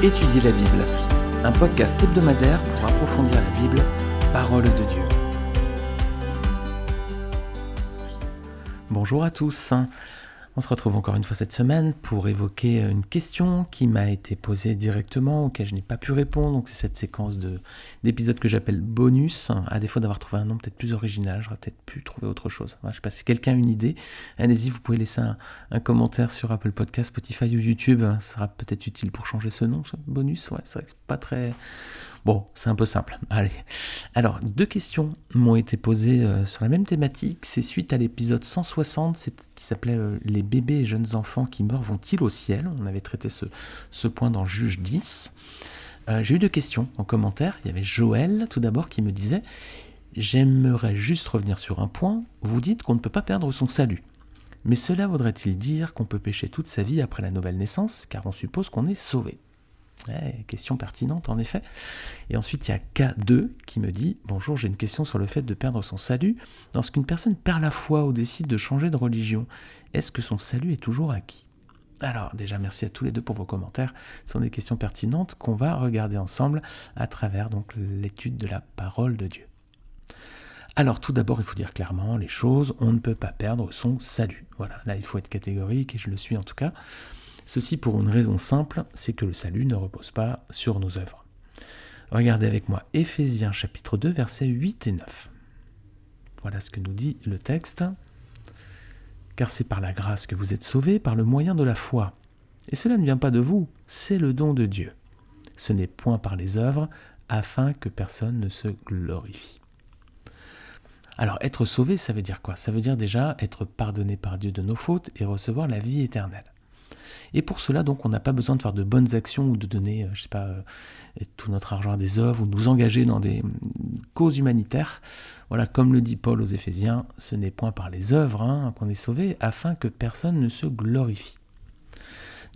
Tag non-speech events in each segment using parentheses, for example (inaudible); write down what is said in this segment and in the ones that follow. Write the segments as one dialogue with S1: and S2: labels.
S1: Étudier la Bible, un podcast hebdomadaire pour approfondir la Bible, parole de Dieu. Bonjour à tous. On se retrouve encore une fois cette semaine pour évoquer une question qui m'a été posée directement, auquel je n'ai pas pu répondre. Donc c'est cette séquence d'épisodes que j'appelle bonus. À défaut d'avoir trouvé un nom peut-être plus original, j'aurais peut-être pu trouver autre chose. je ne sais pas si quelqu'un a une idée. Allez-y, vous pouvez laisser un, commentaire sur Apple Podcast, Spotify ou YouTube. Ce sera peut-être utile pour changer ce nom, bonus. Ouais, c'est vrai que c'est pas très Bon, c'est un peu simple. (laughs) Allez. Alors, deux questions m'ont été posées euh, sur la même thématique. C'est suite à l'épisode 160 qui s'appelait euh, Les bébés et jeunes enfants qui meurent vont-ils au ciel? On avait traité ce, point dans Juge 10. Euh, j'ai eu deux questions en commentaire. Il y avait Joël, tout d'abord, qui me disait J'aimerais juste revenir sur un point. Vous dites qu'on ne peut pas perdre son salut. Mais cela voudrait-il dire qu'on peut pécher toute sa vie après la nouvelle naissance, car on suppose qu'on est sauvé question pertinente en effet. Et ensuite il y a K2 qui me dit Bonjour, j'ai une question sur le fait de perdre son salut. Lorsqu'une personne perd la foi ou décide de changer de religion, est-ce que son salut est toujours acquis? Alors déjà merci à tous les deux pour vos commentaires. Ce sont des questions pertinentes qu'on va regarder ensemble à travers donc l'étude de la parole de Dieu. Alors tout d'abord, il faut dire clairement les choses, on ne peut pas perdre son salut. Voilà, là il faut être catégorique et je le suis en tout cas. Ceci pour une raison simple, c'est que le salut ne repose pas sur nos œuvres. Regardez avec moi Éphésiens chapitre 2 versets 8 et 9. Voilà ce que nous dit le texte. Car c'est par la grâce que vous êtes sauvés, par le moyen de la foi. Et cela ne vient pas de vous, c'est le don de Dieu. Ce n'est point par les œuvres, afin que personne ne se glorifie. Alors être sauvé, ça veut dire quoi? Ça veut dire déjà être pardonné par Dieu de nos fautes et recevoir la vie éternelle. Et pour cela, donc, on n'a pas besoin de faire de bonnes actions ou de donner, euh, je sais pas, euh, tout notre argent à des œuvres ou nous engager dans des mm, causes humanitaires. Voilà, comme le dit Paul aux Éphésiens, ce n'est point par les œuvres hein, qu'on est sauvé, afin que personne ne se glorifie.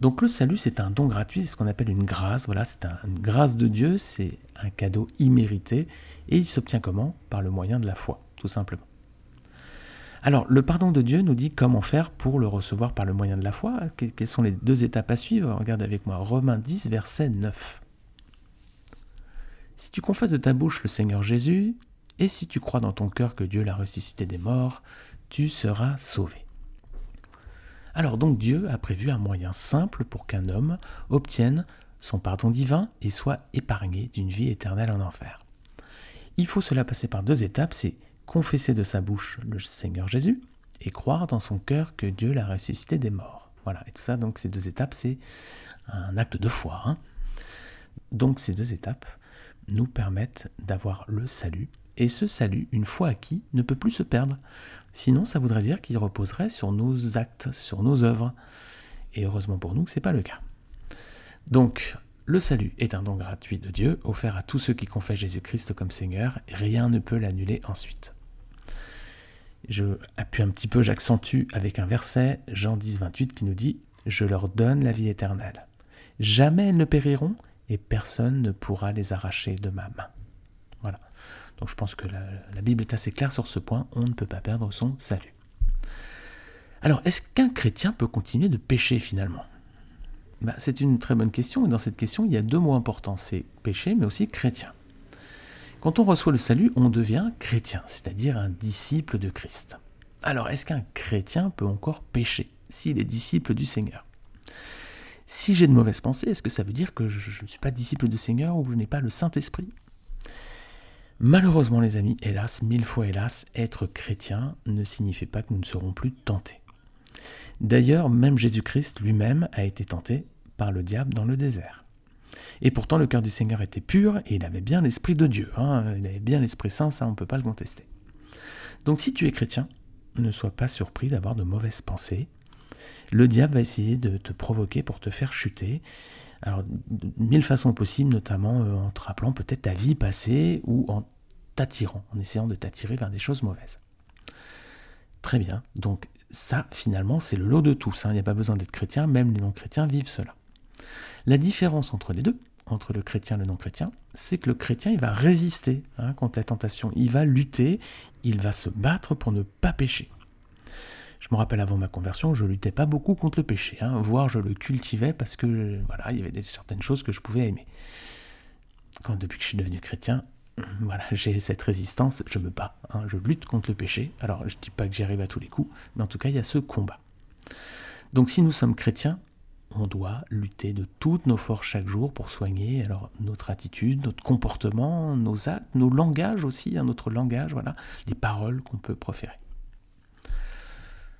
S1: Donc le salut, c'est un don gratuit, c'est ce qu'on appelle une grâce. Voilà, c'est une grâce de Dieu, c'est un cadeau immérité, et il s'obtient comment? Par le moyen de la foi, tout simplement. Alors, le pardon de Dieu nous dit comment faire pour le recevoir par le moyen de la foi. Quelles sont les deux étapes à suivre? Regarde avec moi Romains 10, verset 9. Si tu confesses de ta bouche le Seigneur Jésus, et si tu crois dans ton cœur que Dieu l'a ressuscité des morts, tu seras sauvé. Alors donc Dieu a prévu un moyen simple pour qu'un homme obtienne son pardon divin et soit épargné d'une vie éternelle en enfer. Il faut cela passer par deux étapes, c'est confesser de sa bouche le Seigneur Jésus et croire dans son cœur que Dieu l'a ressuscité des morts. Voilà, et tout ça, donc ces deux étapes, c'est un acte de foi. Hein. Donc ces deux étapes nous permettent d'avoir le salut, et ce salut, une fois acquis, ne peut plus se perdre. Sinon, ça voudrait dire qu'il reposerait sur nos actes, sur nos œuvres. Et heureusement pour nous, ce n'est pas le cas. Donc, le salut est un don gratuit de Dieu, offert à tous ceux qui confessent Jésus-Christ comme Seigneur, rien ne peut l'annuler ensuite. Je appuie un petit peu, j'accentue avec un verset, Jean 10, 28, qui nous dit Je leur donne la vie éternelle. Jamais elles ne périront, et personne ne pourra les arracher de ma main. Voilà. Donc je pense que la Bible est assez claire sur ce point, on ne peut pas perdre son salut. Alors, est-ce qu'un chrétien peut continuer de pécher finalement? Bah, c'est une très bonne question, et dans cette question, il y a deux mots importants, c'est péché, mais aussi chrétien. Quand on reçoit le salut, on devient chrétien, c'est-à-dire un disciple de Christ. Alors, est-ce qu'un chrétien peut encore pécher s'il est disciple du Seigneur? Si j'ai de mauvaises pensées, est-ce que ça veut dire que je ne suis pas disciple du Seigneur ou que je n'ai pas le Saint-Esprit? Malheureusement, les amis, hélas, mille fois hélas, être chrétien ne signifie pas que nous ne serons plus tentés. D'ailleurs, même Jésus-Christ lui-même a été tenté par le diable dans le désert. Et pourtant, le cœur du Seigneur était pur et il avait bien l'Esprit de Dieu. Hein. il avait bien l'Esprit Saint, ça on ne peut pas le contester. Donc si tu es chrétien, ne sois pas surpris d'avoir de mauvaises pensées. Le diable va essayer de te provoquer pour te faire chuter. Alors, mille façons possibles, notamment euh, en te rappelant peut-être ta vie passée ou en t'attirant, en essayant de t'attirer vers des choses mauvaises. Très bien, donc ça, finalement, c'est le lot de tous. Hein. Il n'y a pas besoin d'être chrétien, même les non-chrétiens vivent cela. La différence entre les deux, entre le chrétien et le non-chrétien, c'est que le chrétien, il va résister hein, contre la tentation, il va lutter, il va se battre pour ne pas pécher. Je me rappelle avant ma conversion, je luttais pas beaucoup contre le péché, hein, voire je le cultivais parce que voilà, il y avait des, certaines choses que je pouvais aimer. Quand depuis que je suis devenu chrétien, (laughs) voilà, j'ai cette résistance, je me bats, hein, je lutte contre le péché. Alors je dis pas que j'y arrive à tous les coups, mais en tout cas il y a ce combat. Donc si nous sommes chrétiens, on doit lutter de toutes nos forces chaque jour pour soigner alors notre attitude, notre comportement, nos actes, nos langages aussi, hein, notre langage, voilà, les paroles qu'on peut proférer.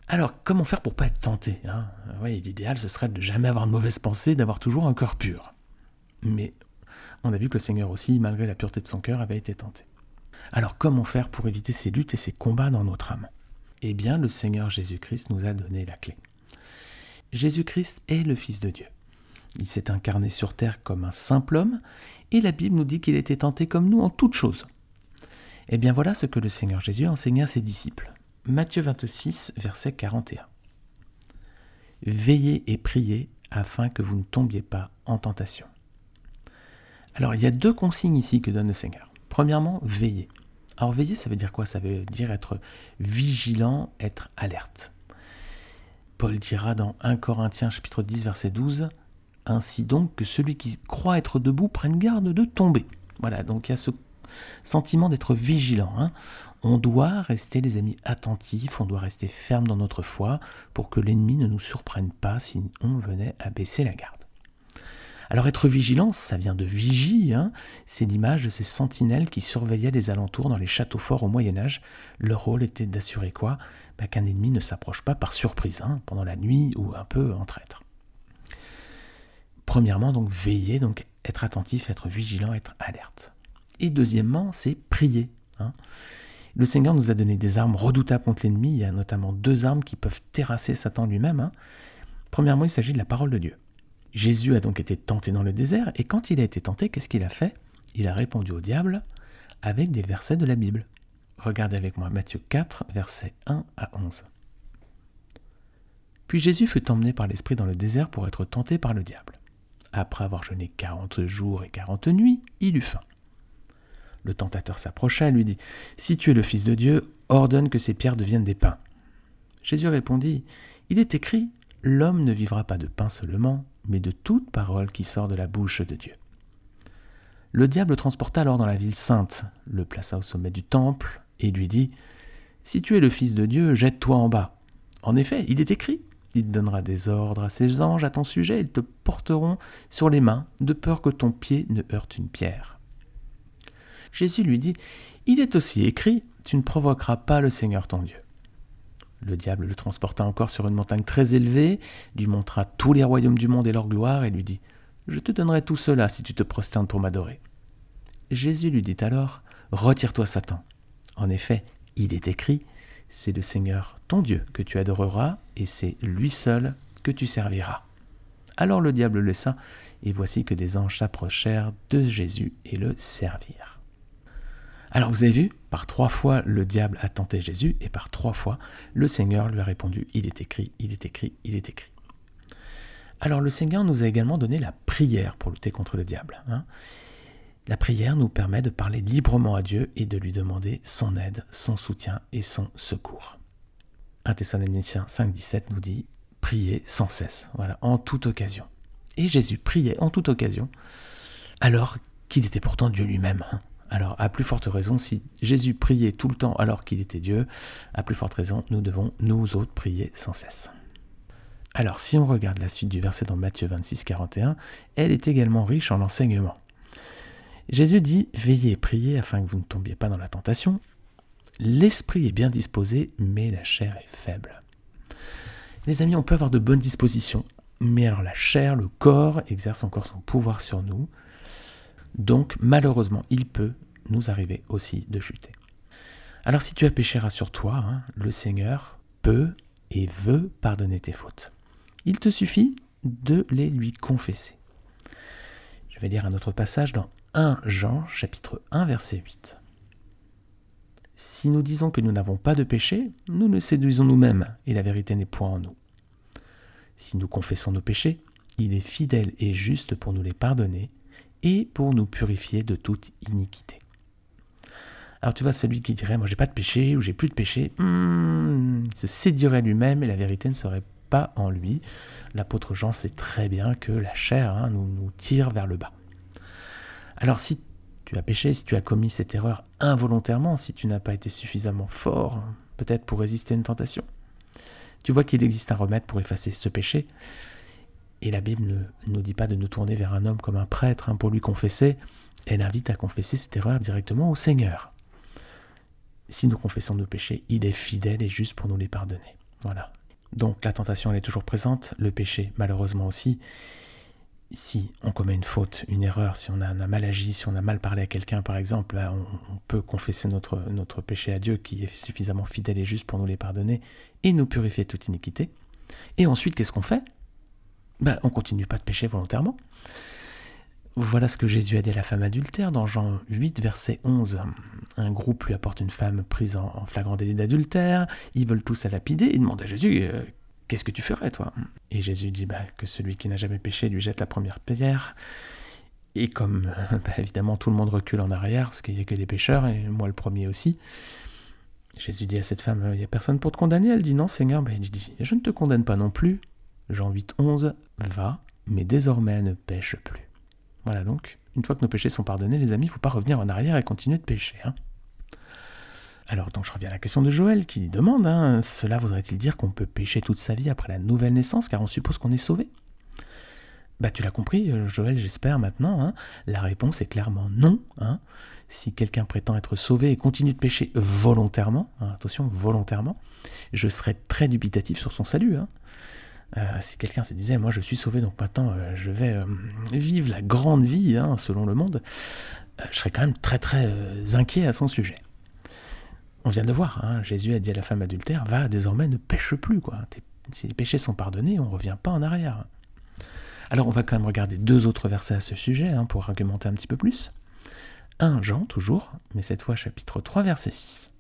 S1: Alors, comment faire pour pas être tenté hein? L'idéal, ce serait de jamais avoir de mauvaises pensées, d'avoir toujours un cœur pur. Mais on a vu que le Seigneur aussi, malgré la pureté de son cœur, avait été tenté. Alors, comment faire pour éviter ces luttes et ces combats dans notre âme? Eh bien, le Seigneur Jésus-Christ nous a donné la clé. Jésus-Christ est le Fils de Dieu. Il s'est incarné sur terre comme un simple homme, et la Bible nous dit qu'il était tenté comme nous en toutes choses. Eh bien voilà ce que le Seigneur Jésus enseigna à ses disciples. Matthieu 26, verset 41. Veillez et priez afin que vous ne tombiez pas en tentation. Alors il y a deux consignes ici que donne le Seigneur. Premièrement, veillez. Alors veiller, ça veut dire quoi? Ça veut dire être vigilant, être alerte. Paul dira dans 1 Corinthiens chapitre 10 verset 12, Ainsi donc que celui qui croit être debout prenne garde de tomber. Voilà, donc il y a ce sentiment d'être vigilant. Hein. On doit rester, les amis, attentifs, on doit rester ferme dans notre foi pour que l'ennemi ne nous surprenne pas si on venait à baisser la garde. Alors être vigilant, ça vient de vigie, hein. c'est l'image de ces sentinelles qui surveillaient les alentours dans les châteaux forts au Moyen Âge. Leur rôle était d'assurer quoi? Bah, Qu'un ennemi ne s'approche pas par surprise, hein, pendant la nuit ou un peu en traître. Premièrement, donc veiller, donc être attentif, être vigilant, être alerte. Et deuxièmement, c'est prier. Hein. Le Seigneur nous a donné des armes redoutables contre l'ennemi. Il y a notamment deux armes qui peuvent terrasser Satan lui-même. Premièrement, il s'agit de la parole de Dieu. Jésus a donc été tenté dans le désert, et quand il a été tenté, qu'est-ce qu'il a fait? Il a répondu au diable avec des versets de la Bible. Regardez avec moi Matthieu 4, versets 1 à 11. Puis Jésus fut emmené par l'Esprit dans le désert pour être tenté par le diable. Après avoir jeûné quarante jours et quarante nuits, il eut faim. Le tentateur s'approcha et lui dit Si tu es le Fils de Dieu, ordonne que ces pierres deviennent des pains. Jésus répondit Il est écrit L'homme ne vivra pas de pain seulement, mais de toute parole qui sort de la bouche de Dieu. Le diable le transporta alors dans la ville sainte, le plaça au sommet du temple, et lui dit Si tu es le Fils de Dieu, jette-toi en bas. En effet, il est écrit Il donnera des ordres à ses anges à ton sujet, ils te porteront sur les mains, de peur que ton pied ne heurte une pierre. Jésus lui dit Il est aussi écrit Tu ne provoqueras pas le Seigneur ton Dieu. Le diable le transporta encore sur une montagne très élevée, lui montra tous les royaumes du monde et leur gloire, et lui dit Je te donnerai tout cela si tu te prosternes pour m'adorer. Jésus lui dit alors Retire-toi, Satan. En effet, il est écrit C'est le Seigneur ton Dieu que tu adoreras, et c'est lui seul que tu serviras. Alors le diable le laissa, et voici que des anges s'approchèrent de Jésus et le servirent. Alors vous avez vu, par trois fois le diable a tenté Jésus et par trois fois le Seigneur lui a répondu, il est écrit, il est écrit, il est écrit. Alors le Seigneur nous a également donné la prière pour lutter contre le diable. Hein. La prière nous permet de parler librement à Dieu et de lui demander son aide, son soutien et son secours. 1 Thessaloniciens 5.17 nous dit priez sans cesse, voilà, en toute occasion. Et Jésus priait en toute occasion, alors qu'il était pourtant Dieu lui-même. Hein. Alors, à plus forte raison, si Jésus priait tout le temps alors qu'il était Dieu, à plus forte raison, nous devons, nous autres, prier sans cesse. Alors, si on regarde la suite du verset dans Matthieu 26, 41, elle est également riche en enseignements. Jésus dit Veillez et priez afin que vous ne tombiez pas dans la tentation. L'esprit est bien disposé, mais la chair est faible. Les amis, on peut avoir de bonnes dispositions, mais alors la chair, le corps, exerce encore son pouvoir sur nous. Donc malheureusement, il peut nous arriver aussi de chuter. Alors si tu as péché, rassure-toi, hein, le Seigneur peut et veut pardonner tes fautes. Il te suffit de les lui confesser. Je vais lire un autre passage dans 1 Jean chapitre 1 verset 8. Si nous disons que nous n'avons pas de péché, nous nous séduisons nous-mêmes et la vérité n'est point en nous. Si nous confessons nos péchés, il est fidèle et juste pour nous les pardonner et pour nous purifier de toute iniquité. Alors tu vois, celui qui dirait moi j'ai pas de péché ou j'ai plus de péché, hmm, se séduirait lui-même et la vérité ne serait pas en lui. L'apôtre Jean sait très bien que la chair hein, nous, nous tire vers le bas. Alors si tu as péché, si tu as commis cette erreur involontairement, si tu n'as pas été suffisamment fort, peut-être pour résister à une tentation, tu vois qu'il existe un remède pour effacer ce péché. Et la Bible ne nous dit pas de nous tourner vers un homme comme un prêtre hein, pour lui confesser. Elle invite à confesser cette erreur directement au Seigneur. Si nous confessons nos péchés, il est fidèle et juste pour nous les pardonner. Voilà. Donc la tentation, elle est toujours présente, le péché, malheureusement aussi. Si on commet une faute, une erreur, si on a, mal agi, si on a mal parlé à quelqu'un, par exemple, on, peut confesser notre, notre péché à Dieu qui est suffisamment fidèle et juste pour nous les pardonner et nous purifier de toute iniquité. Et ensuite, qu'est-ce qu'on fait? Ben, On continue pas de pécher volontairement. Voilà ce que Jésus a dit à la femme adultère dans Jean 8, verset 11. Un groupe lui apporte une femme prise en, flagrant délit d'adultère. Ils veulent tous la lapider. Ils demandent à Jésus euh, Qu'est-ce que tu ferais, toi? Et Jésus dit bah, Que celui qui n'a jamais péché lui jette la première pierre. Et comme bah, évidemment tout le monde recule en arrière, parce qu'il n'y a que des pécheurs, et moi le premier aussi, Jésus dit à cette femme Il n'y a personne pour te condamner? Elle dit Non, Seigneur. Je ne te condamne pas non plus. Jean 8, 11 Va, mais désormais ne pêche plus. Voilà donc, une fois que nos péchés sont pardonnés, les amis, il ne faut pas revenir en arrière et continuer de pécher. Hein. Alors donc je reviens à la question de Joël qui demande, hein, cela voudrait-il dire qu'on peut pécher toute sa vie après la nouvelle naissance car on suppose qu'on est sauvé? Bah tu l'as compris euh, Joël j'espère maintenant, hein. la réponse est clairement non. Hein. Si quelqu'un prétend être sauvé et continue de pécher volontairement, attention volontairement, je serais très dubitatif sur son salut. Euh, si quelqu'un se disait, moi je suis sauvé, donc maintenant euh, je vais euh, vivre la grande vie, hein, selon le monde, je serais quand même très très inquiet à son sujet. On vient de voir, hein, Jésus a dit à la femme adultère, va désormais ne pêche plus, quoi. Si les péchés sont pardonnés, on ne revient pas en arrière. Alors on va quand même regarder deux autres versets à ce sujet, hein, pour argumenter un petit peu plus. 1 Jean, toujours, mais cette fois chapitre 3, verset 6.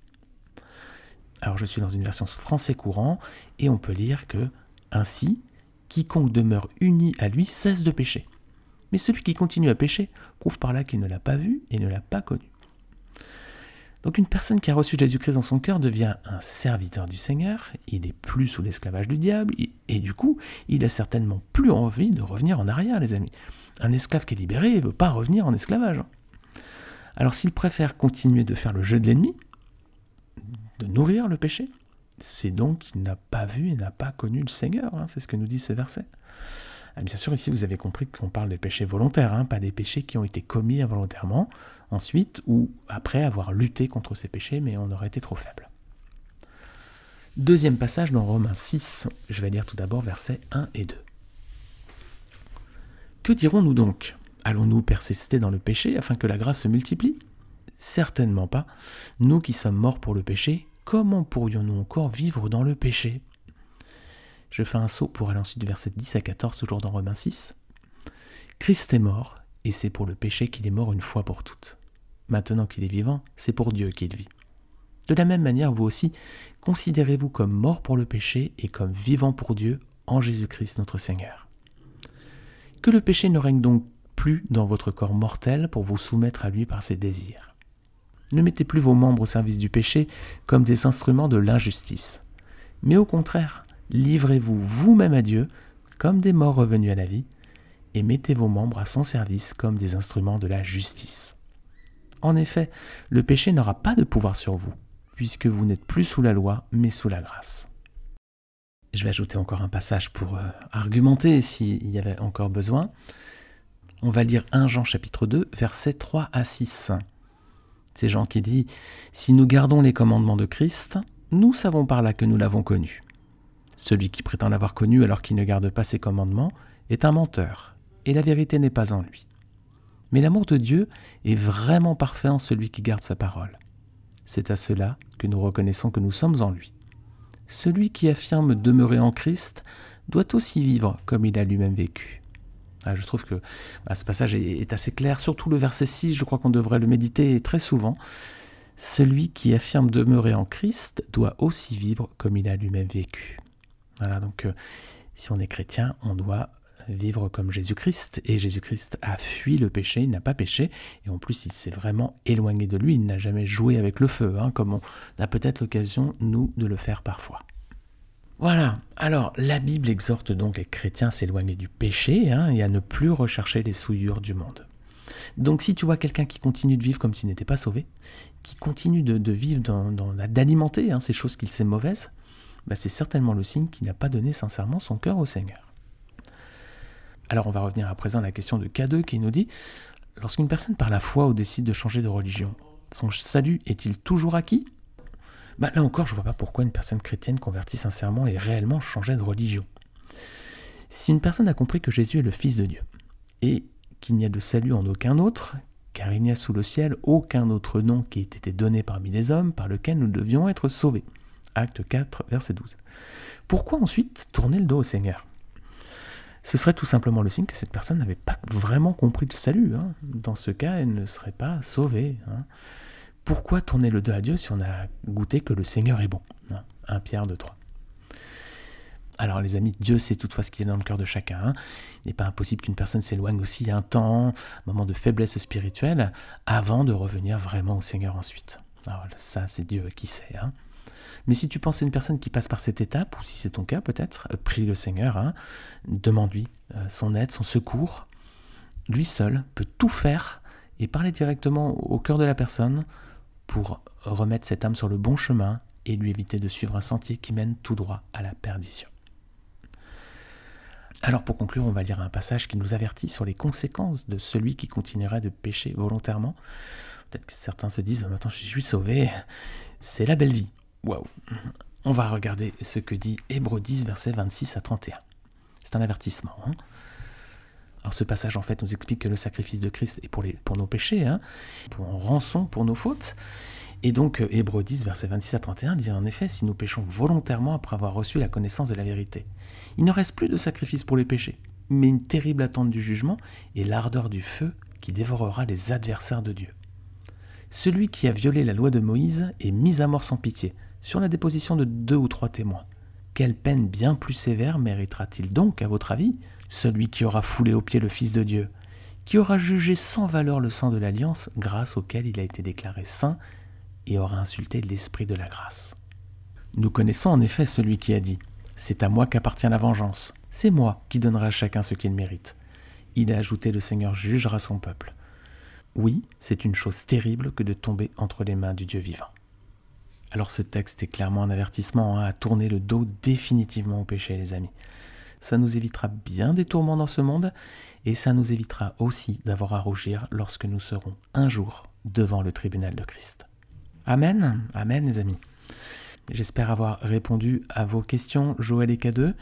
S1: Alors je suis dans une version français courant, et on peut lire que ainsi, quiconque demeure uni à lui cesse de pécher. Mais celui qui continue à pécher prouve par là qu'il ne l'a pas vu et ne l'a pas connu. Donc une personne qui a reçu Jésus-Christ dans son cœur devient un serviteur du Seigneur, il n'est plus sous l'esclavage du diable, et du coup, il a certainement plus envie de revenir en arrière, les amis. Un esclave qui est libéré ne veut pas revenir en esclavage. Alors s'il préfère continuer de faire le jeu de l'ennemi, de nourrir le péché, c'est donc qu'il n'a pas vu et n'a pas connu le Seigneur. Hein, c'est ce que nous dit ce verset. Ah, bien sûr, ici, vous avez compris qu'on parle des péchés volontaires, hein, pas des péchés qui ont été commis involontairement, ensuite ou après avoir lutté contre ces péchés, mais on aurait été trop faible. Deuxième passage dans Romains 6, je vais lire tout d'abord versets 1 et 2. Que dirons-nous donc? Allons-nous persister dans le péché afin que la grâce se multiplie? Certainement pas. Nous qui sommes morts pour le péché, comment pourrions-nous encore vivre dans le péché? Je fais un saut pour aller ensuite du verset 10 à 14, toujours dans Romains 6. Christ est mort, et c'est pour le péché qu'il est mort une fois pour toutes. Maintenant qu'il est vivant, c'est pour Dieu qu'il vit. De la même manière, vous aussi, considérez-vous comme mort pour le péché et comme vivant pour Dieu en Jésus-Christ notre Seigneur. Que le péché ne règne donc plus dans votre corps mortel pour vous soumettre à lui par ses désirs. Ne mettez plus vos membres au service du péché comme des instruments de l'injustice. Mais au contraire, livrez-vous vous-même à Dieu comme des morts revenus à la vie, et mettez vos membres à son service comme des instruments de la justice. En effet, le péché n'aura pas de pouvoir sur vous, puisque vous n'êtes plus sous la loi, mais sous la grâce. Je vais ajouter encore un passage pour euh, argumenter s'il y avait encore besoin. On va lire 1 Jean chapitre 2, versets 3 à 6. C'est Jean qui dit Si nous gardons les commandements de Christ, nous savons par là que nous l'avons connu. Celui qui prétend l'avoir connu alors qu'il ne garde pas ses commandements est un menteur, et la vérité n'est pas en lui. Mais l'amour de Dieu est vraiment parfait en celui qui garde sa parole. C'est à cela que nous reconnaissons que nous sommes en lui. Celui qui affirme demeurer en Christ doit aussi vivre comme il a lui-même vécu. Ah, je trouve que bah, ce passage est, assez clair, surtout le verset 6, je crois qu'on devrait le méditer très souvent. Celui qui affirme demeurer en Christ doit aussi vivre comme il a lui-même vécu. Voilà, donc euh, si on est chrétien, on doit vivre comme Jésus-Christ, et Jésus-Christ a fui le péché, il n'a pas péché, et en plus il s'est vraiment éloigné de lui, il n'a jamais joué avec le feu, hein, comme on a peut-être l'occasion, nous, de le faire parfois. Voilà, alors la Bible exhorte donc les chrétiens à s'éloigner du péché hein, et à ne plus rechercher les souillures du monde. Donc si tu vois quelqu'un qui continue de vivre comme s'il n'était pas sauvé, qui continue de, vivre, dans, d'alimenter hein, ces choses qu'il sait mauvaises, bah, c'est certainement le signe qu'il n'a pas donné sincèrement son cœur au Seigneur. Alors on va revenir à présent à la question de K2 qui nous dit, lorsqu'une personne par la foi ou décide de changer de religion, son salut est-il toujours acquis? Bah, Là encore, je ne vois pas pourquoi une personne chrétienne convertie sincèrement et réellement changer de religion. Si une personne a compris que Jésus est le Fils de Dieu, et qu'il n'y a de salut en aucun autre, car il n'y a sous le ciel aucun autre nom qui ait été donné parmi les hommes par lequel nous devions être sauvés. Acte 4, verset 12. Pourquoi ensuite tourner le dos au Seigneur? Ce serait tout simplement le signe que cette personne n'avait pas vraiment compris le salut. Hein. Dans ce cas, elle ne serait pas sauvée. Hein. Pourquoi tourner le dos à Dieu si on a goûté que le Seigneur est bon 1 Pierre 2, 3. Alors les amis, Dieu sait toutefois ce qui est dans le cœur de chacun. Hein. Il n'est pas impossible qu'une personne s'éloigne aussi un temps, un moment de faiblesse spirituelle, avant de revenir vraiment au Seigneur ensuite. Alors ça, c'est Dieu qui sait. Hein. Mais si tu penses à une personne qui passe par cette étape, ou si c'est ton cas peut-être, euh, prie le Seigneur, hein, demande-lui euh, son aide, son secours. Lui seul peut tout faire et parler directement au cœur de la personne pour remettre cette âme sur le bon chemin et lui éviter de suivre un sentier qui mène tout droit à la perdition. Alors pour conclure, on va lire un passage qui nous avertit sur les conséquences de celui qui continuerait de pécher volontairement. Peut-être que certains se disent, maintenant je suis sauvé, c'est la belle vie. Waouh On va regarder ce que dit Hébreu 10, versets 26 à 31. C'est un avertissement. Hein. Alors ce passage en fait nous explique que le sacrifice de Christ est pour, nos péchés, hein, pour rançon pour nos fautes. Et donc euh, Hébreu 10, versets 26 à 31 dit en effet, si nous péchons volontairement après avoir reçu la connaissance de la vérité, il ne reste plus de sacrifice pour les péchés, mais une terrible attente du jugement et l'ardeur du feu qui dévorera les adversaires de Dieu. Celui qui a violé la loi de Moïse est mis à mort sans pitié, sur la déposition de deux ou trois témoins. Quelle peine bien plus sévère méritera-t-il donc, à votre avis, celui qui aura foulé aux pieds le Fils de Dieu, qui aura jugé sans valeur le sang de l'alliance grâce auquel il a été déclaré saint et aura insulté l'Esprit de la grâce. Nous connaissons en effet celui qui a dit C'est à moi qu'appartient la vengeance, c'est moi qui donnerai à chacun ce qu'il mérite. Il a ajouté Le Seigneur jugera son peuple. Oui, c'est une chose terrible que de tomber entre les mains du Dieu vivant. Alors ce texte est clairement un avertissement hein, à tourner le dos définitivement au péché, les amis. Ça nous évitera bien des tourments dans ce monde et ça nous évitera aussi d'avoir à rougir lorsque nous serons un jour devant le tribunal de Christ. Amen, Amen les amis. J'espère avoir répondu à vos questions, Joël et K2.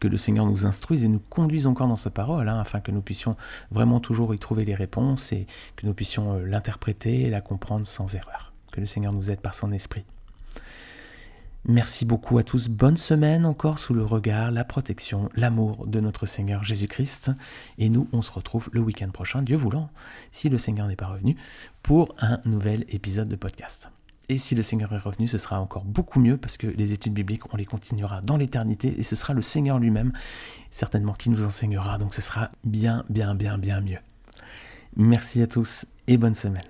S1: Que le Seigneur nous instruise et nous conduise encore dans sa parole, hein, afin que nous puissions vraiment toujours y trouver les réponses et que nous puissions euh, l'interpréter et la comprendre sans erreur. Que le Seigneur nous aide par son esprit. Merci beaucoup à tous. Bonne semaine encore sous le regard, la protection, l'amour de notre Seigneur Jésus-Christ. Et nous, on se retrouve le week-end prochain, Dieu voulant, si le Seigneur n'est pas revenu, pour un nouvel épisode de podcast. Et si le Seigneur est revenu, ce sera encore beaucoup mieux parce que les études bibliques, on les continuera dans l'éternité et ce sera le Seigneur lui-même, certainement, qui nous enseignera. Donc ce sera bien, bien, bien, bien mieux. Merci à tous et bonne semaine.